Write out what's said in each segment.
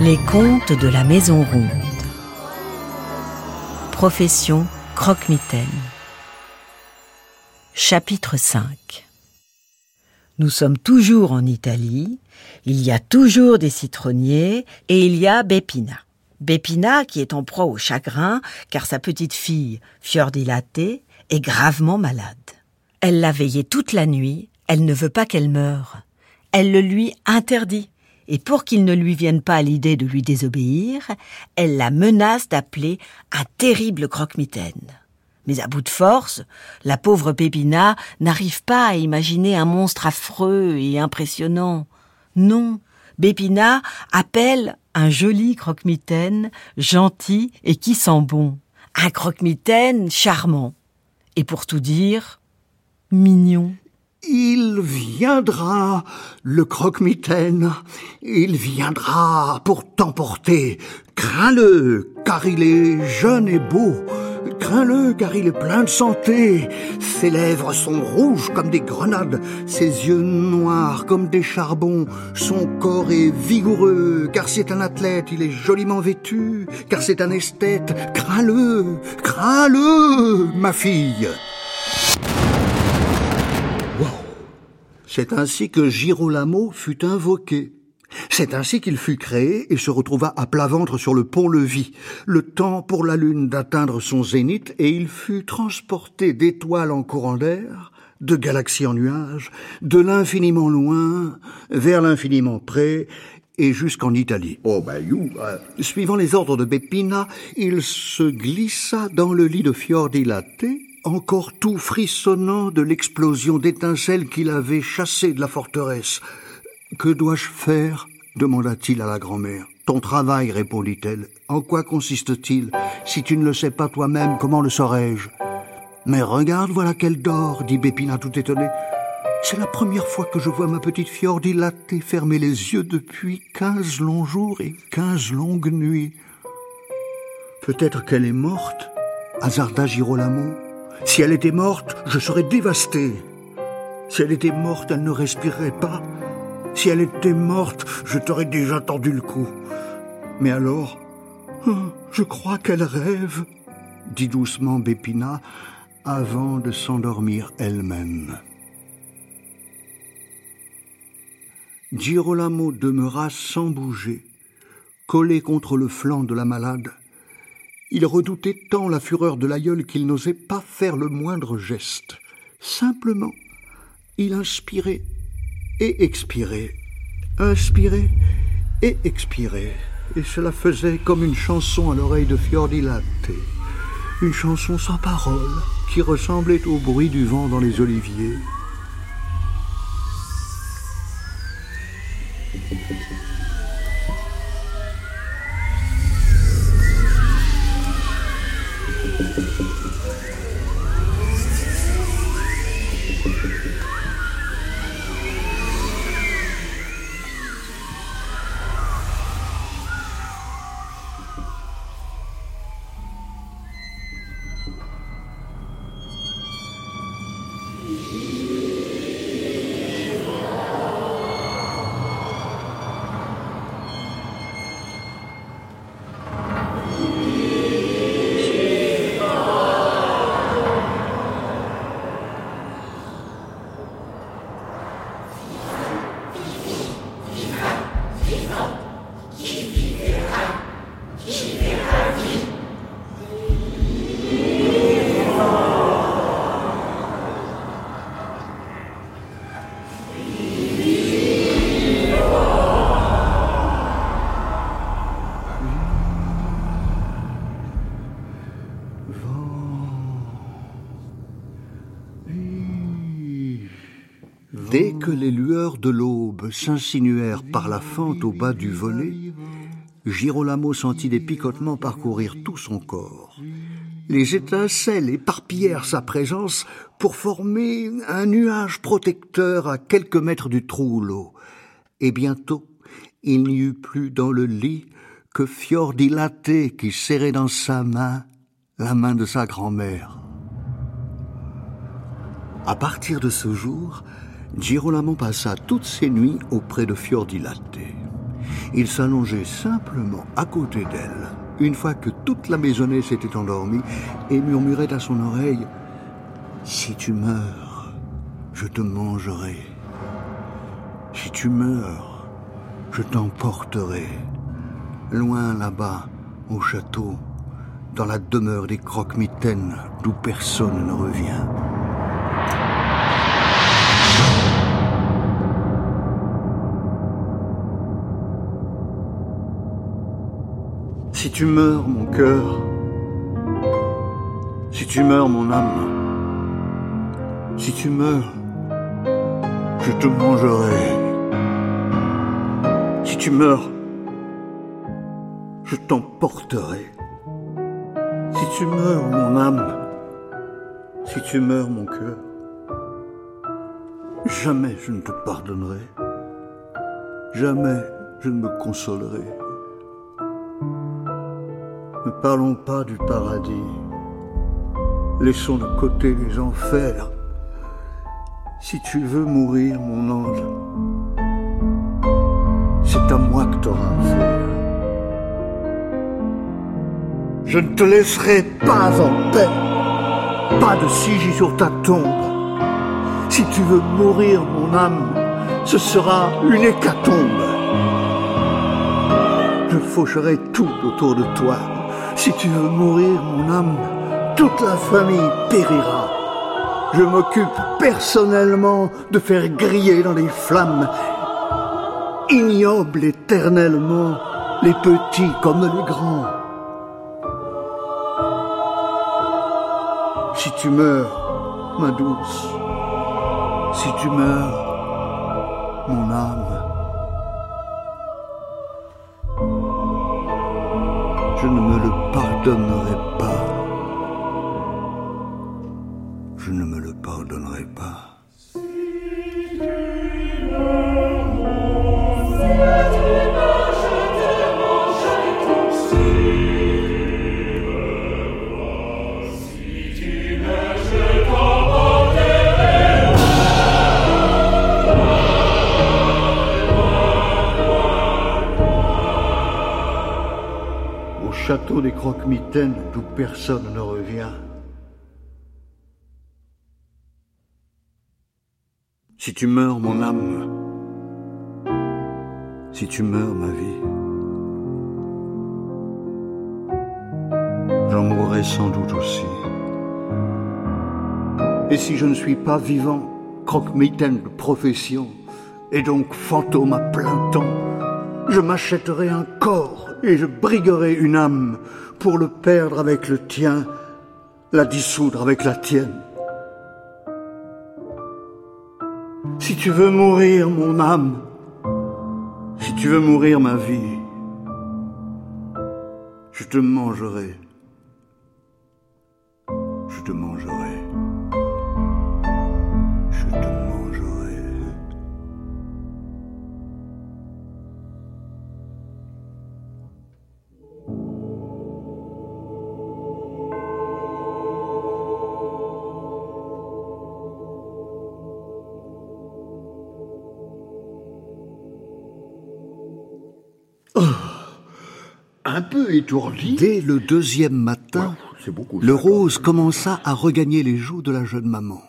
Les contes de la Maison Ronde. Profession croque-mitaine. Chapitre 5 Nous sommes toujours en Italie, il y a toujours des citronniers et il y a Bépina. Bépina qui est en proie au chagrin car sa petite fille, Fiordilaté, est gravement malade. Elle l'a veillée toute la nuit, elle ne veut pas qu'elle meure. Elle le lui interdit et pour qu'il ne lui vienne pas l'idée de lui désobéir, elle la menace d'appeler un terrible croque-mitaine. Mais à bout de force, la pauvre Pépina n'arrive pas à imaginer un monstre affreux et impressionnant. Non, Bépina appelle un joli croque-mitaine, gentil et qui sent bon. Un croque-mitaine charmant. Et pour tout dire, mignon. Il viendra, le croque-mitaine. Il viendra pour t'emporter. Crains-le, car il est jeune et beau. Crains-le, car il est plein de santé. Ses lèvres sont rouges comme des grenades, ses yeux noirs comme des charbons. Son corps est vigoureux, car c'est un athlète. Il est joliment vêtu, car c'est un esthète. Crains-le, crains-le, ma fille. C'est ainsi que Girolamo fut invoqué. C'est ainsi qu'il fut créé et se retrouva à plat ventre sur le pont-levis, le temps pour la lune d'atteindre son zénith, et il fut transporté d'étoiles en courant d'air, de galaxies en nuages, de l'infiniment loin vers l'infiniment près, et jusqu'en Italie. Oh ben you, Suivant les ordres de Beppina, il se glissa dans le lit de fior dilaté, encore tout frissonnant de l'explosion d'étincelles qu'il avait chassée de la forteresse. Que dois-je faire? Demanda-t-il à la grand-mère. Ton travail, répondit-elle. En quoi consiste-t-il Si tu ne le sais pas toi-même, comment le saurais-je? Mais regarde, voilà qu'elle dort, dit Bépina tout étonné. C'est la première fois que je vois ma petite fior dilatée fermer les yeux depuis quinze longs jours et quinze longues nuits. Peut-être qu'elle est morte, hasarda Girolamo. Si elle était morte, je serais dévasté. Si elle était morte, elle ne respirerait pas. Si elle était morte, je t'aurais déjà tendu le cou. Mais alors, oh, je crois qu'elle rêve, dit doucement Bépina, avant de s'endormir elle-même. Girolamo demeura sans bouger, collé contre le flanc de la malade. Il redoutait tant la fureur de l'aïeul qu'il n'osait pas faire le moindre geste. Simplement, il inspirait et expirait, inspirait et expirait, et cela faisait comme une chanson à l'oreille de Fiordilate, une chanson sans parole qui ressemblait au bruit du vent dans les oliviers. S'insinuèrent par la fente au bas du volet, Girolamo sentit des picotements parcourir tout son corps. Les étincelles éparpillèrent sa présence pour former un nuage protecteur à quelques mètres du trou l'eau. Et bientôt, il n'y eut plus dans le lit que Fiordilaté qui serrait dans sa main la main de sa grand-mère. À partir de ce jour, Girolamo passa toutes ses nuits auprès de Fiordilatte. Il s'allongeait simplement à côté d'elle, une fois que toute la maisonnée s'était endormie, et murmurait à son oreille Si tu meurs, je te mangerai. Si tu meurs, je t'emporterai. Loin là-bas, au château, dans la demeure des croque-mitaines d'où personne ne revient. Si tu meurs, mon cœur, si tu meurs, mon âme, si tu meurs, je te mangerai. Si tu meurs, je t'emporterai. Si tu meurs, mon âme, si tu meurs, mon cœur, jamais je ne te pardonnerai, jamais je ne me consolerai. Ne parlons pas du paradis. Laissons de côté les enfers. Si tu veux mourir, mon ange, c'est à moi que t'auras affaire. Je ne te laisserai pas en paix. Pas de sigil sur ta tombe. Si tu veux mourir, mon âme, ce sera une hécatombe. Je faucherai tout autour de toi si tu veux mourir, mon âme, toute la famille périra. Je m'occupe personnellement de faire griller dans les flammes, ignoble éternellement, les petits comme les grands. Si tu meurs, ma douce, si tu meurs, mon âme, je ne me le pardonnerai pas. Des croque-mitaines d'où personne ne revient. Si tu meurs, mon âme, si tu meurs, ma vie, j'en mourrai sans doute aussi. Et si je ne suis pas vivant, croque-mitaine de profession, et donc fantôme à plein temps, je m'achèterai un corps et je briguerai une âme pour le perdre avec le tien, la dissoudre avec la tienne. Si tu veux mourir, mon âme, si tu veux mourir, ma vie, je te mangerai. Je te mangerai. Un peu étourdi. Dès le deuxième matin, beaucoup. le rose commença à regagner les joues de la jeune maman.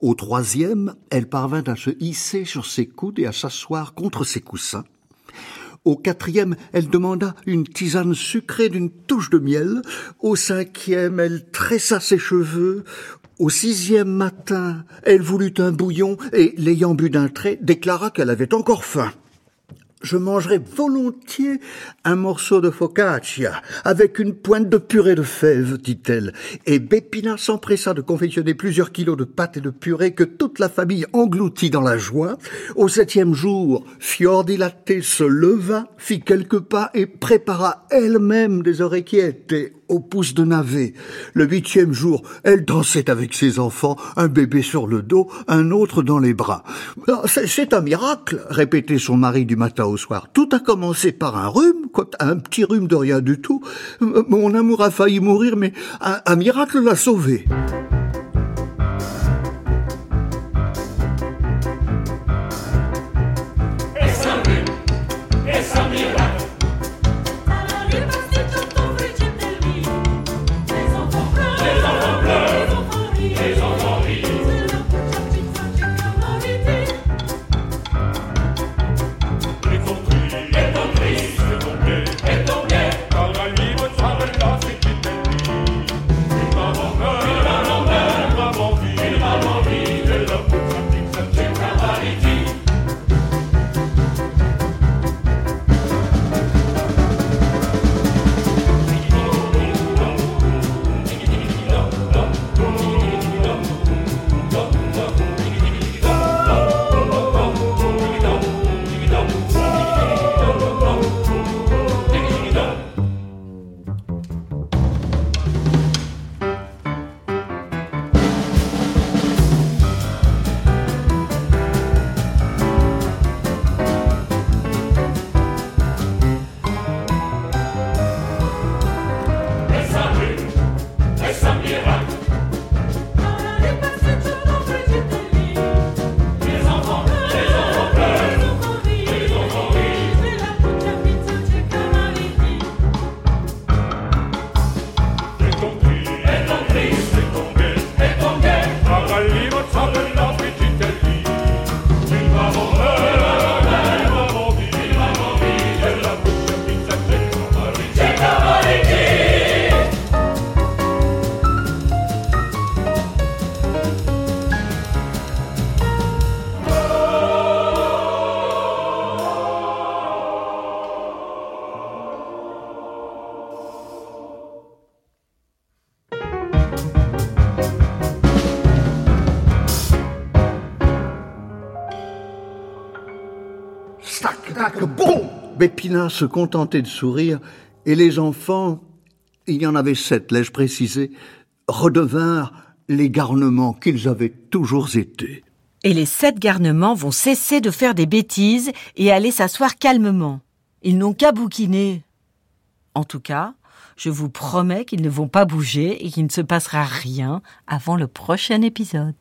Au troisième, elle parvint à se hisser sur ses coudes et à s'asseoir contre ses coussins. Au quatrième, elle demanda une tisane sucrée d'une touche de miel. Au cinquième, elle tressa ses cheveux. Au sixième matin, elle voulut un bouillon et, l'ayant bu d'un trait, déclara qu'elle avait encore faim. Je mangerai volontiers un morceau de focaccia avec une pointe de purée de fèves, dit-elle. Et Bépina s'empressa de confectionner plusieurs kilos de pâte et de purée que toute la famille engloutit dans la joie. Au septième jour, Fiordilatte se leva, fit quelques pas et prépara elle-même des oreillettes et au pouce de navet. Le huitième jour, elle dansait avec ses enfants, un bébé sur le dos, un autre dans les bras. Ah, C'est un miracle, répétait son mari du matin au soir. Tout a commencé par un rhume, un petit rhume de rien du tout. Mon amour a failli mourir, mais un miracle l'a sauvé. Bépina se contentait de sourire, et les enfants, il y en avait sept, l'ai-je précisé, redevinrent les garnements qu'ils avaient toujours été. Et les sept garnements vont cesser de faire des bêtises et aller s'asseoir calmement. Ils n'ont qu'à bouquiner. En tout cas, je vous promets qu'ils ne vont pas bouger et qu'il ne se passera rien avant le prochain épisode.